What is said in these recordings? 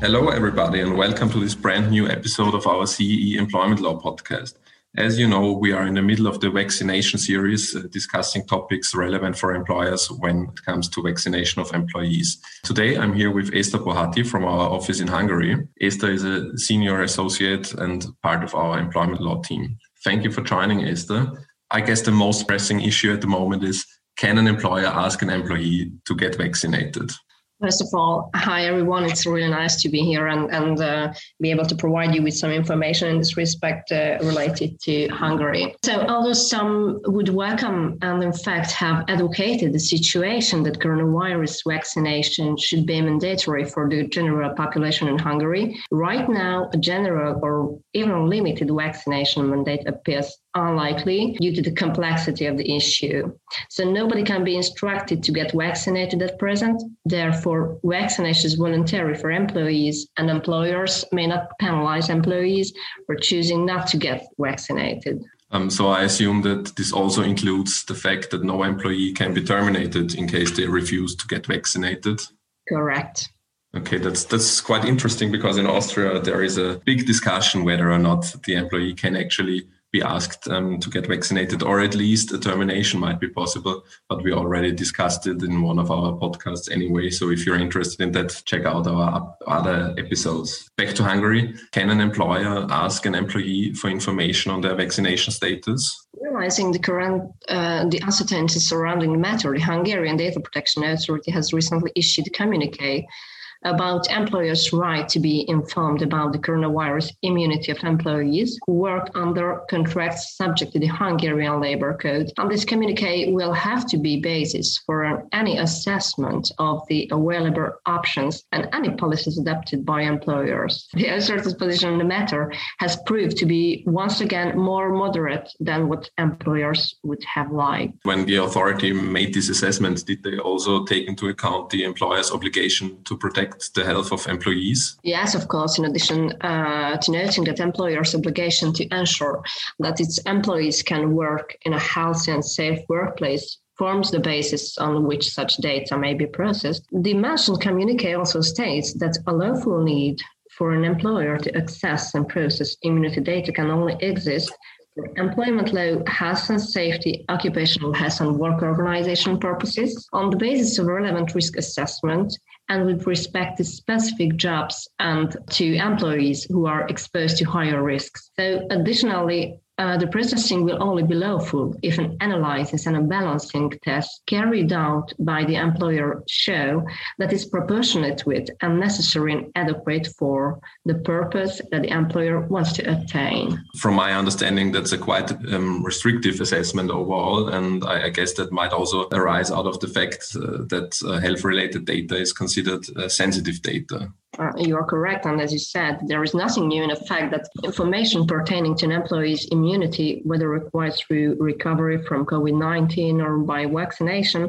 Hello, everybody, and welcome to this brand new episode of our CEE Employment Law podcast. As you know, we are in the middle of the vaccination series uh, discussing topics relevant for employers when it comes to vaccination of employees. Today, I'm here with Eszter Bohati from our office in Hungary. Eszter is a senior associate and part of our employment law team. Thank you for joining, Eszter. I guess the most pressing issue at the moment is can an employer ask an employee to get vaccinated? First of all, hi everyone. It's really nice to be here and, and uh, be able to provide you with some information in this respect uh, related to Hungary. So, although some would welcome and in fact have advocated the situation that coronavirus vaccination should be mandatory for the general population in Hungary, right now a general or even limited vaccination mandate appears unlikely due to the complexity of the issue. So nobody can be instructed to get vaccinated at present. Therefore, vaccination is voluntary for employees, and employers may not penalize employees for choosing not to get vaccinated. Um, so I assume that this also includes the fact that no employee can be terminated in case they refuse to get vaccinated. Correct. Okay, that's that's quite interesting because in Austria there is a big discussion whether or not the employee can actually be asked um, to get vaccinated, or at least a termination might be possible. But we already discussed it in one of our podcasts anyway. So if you're interested in that, check out our other episodes. Back to Hungary. Can an employer ask an employee for information on their vaccination status? Realizing the current uh, the uncertainty surrounding the matter, the Hungarian Data Protection Authority has recently issued a communique about employers' right to be informed about the coronavirus immunity of employees who work under contracts subject to the Hungarian Labor Code. And this communique will have to be basis for any assessment of the available options and any policies adopted by employers. The authority's position on the matter has proved to be once again more moderate than what employers would have liked. When the authority made this assessment, did they also take into account the employer's obligation to protect protect the health of employees? Yes, of course. In addition uh, to noting that employers' obligation to ensure that its employees can work in a healthy and safe workplace forms the basis on which such data may be processed. The mentioned communique also states that a lawful need for an employer to access and process immunity data can only exist employment law, health and safety, occupational health and work organization purposes on the basis of relevant risk assessment and with respect to specific jobs and to employees who are exposed to higher risks. So additionally, uh, the processing will only be lawful if an analysis and a balancing test carried out by the employer show that is proportionate with and necessary and adequate for the purpose that the employer wants to attain. From my understanding, that's a quite um, restrictive assessment overall, and I, I, guess that might also arise out of the fact uh, that uh, health-related data is considered uh, sensitive data. Uh, you are correct. And as you said, there is nothing new in the fact that information pertaining to an employee's immunity, whether required through recovery from COVID 19 or by vaccination,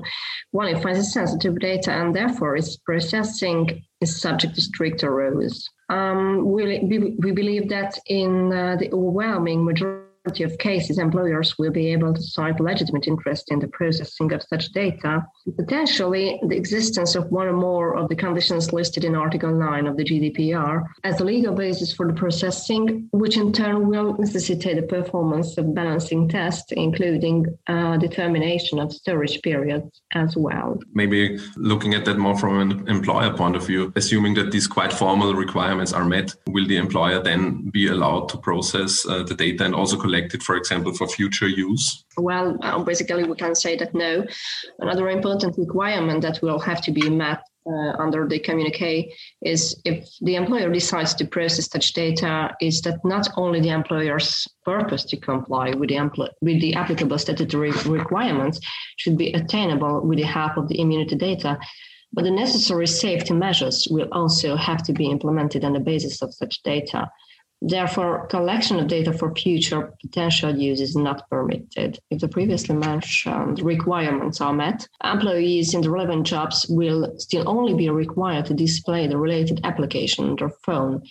well, it finds sensitive data and therefore its processing is subject to stricter rules. Um, we, we, believe that in uh, the overwhelming majority of cases, employers will be able to cite legitimate interest in the processing of such data. Potentially, the existence of one or more of the conditions listed in Article 9 of the GDPR as a legal basis for the processing, which in turn will necessitate the performance of balancing tests, including uh, determination of storage periods as well. Maybe looking at that more from an employer point of view, assuming that these quite formal requirements are met, will the employer then be allowed to process uh, the data and also collected, for example, for future use? Well, uh, basically, we can say that no. Another important requirement that will have to be met uh, under the communique is if the employer decides to process such data, is that not only the employer's purpose to comply with the, empl- with the applicable statutory requirements should be attainable with the help of the immunity data, but the necessary safety measures will also have to be implemented on the basis of such data. Therefore, collection of data for future potential use is not permitted. If the previously mentioned requirements are met, employees in the relevant jobs will still only be required to display the related application on their phone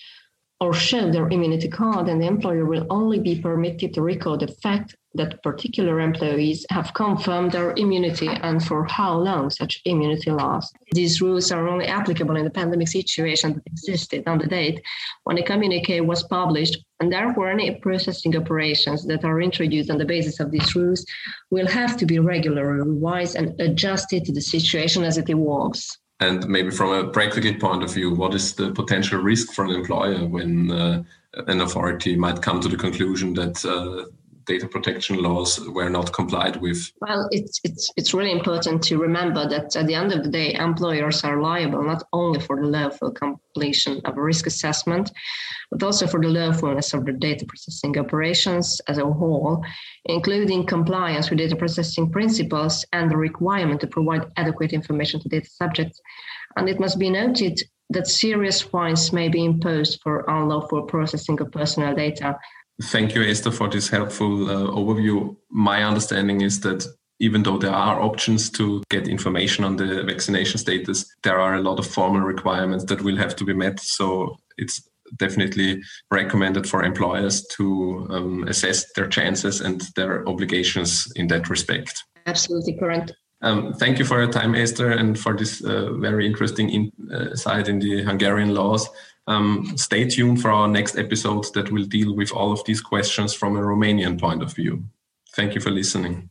or show their immunity card, and the employer will only be permitted to record the fact that particular employees have confirmed their immunity and for how long such immunity lasts. These rules are only applicable in the pandemic situation that existed on the date when the communique was published, and therefore any processing operations that are introduced on the basis of these rules will have to be regularly revised and adjusted to the situation as it evolves. And maybe from a practical point of view, what is the potential risk for an employer when uh, an authority might come to the conclusion that uh, data protection laws were not complied with? Well, it's, it's, it's really important to remember that at the end of the day, employers are liable not only for the lawful completion of a risk assessment, but also for the lawfulness of the data processing operations as a whole, including compliance with data processing principles and the requirement to provide adequate information to data subjects. And it must be noted that serious fines may be imposed for unlawful processing of personal data. Thank you, Eszter, for this helpful uh, overview. My understanding is that even though there are options to get information on the vaccination status, there are a lot of formal requirements that will have to be met. So it's definitely recommended for employers to um, assess their chances and their obligations in that respect. Absolutely correct. Um, thank you for your time, Eszter, and for this uh, very interesting insight uh, in the Hungarian laws. Um, stay tuned for our next episode that will deal with all of these questions from a Romanian point of view. Thank you for listening.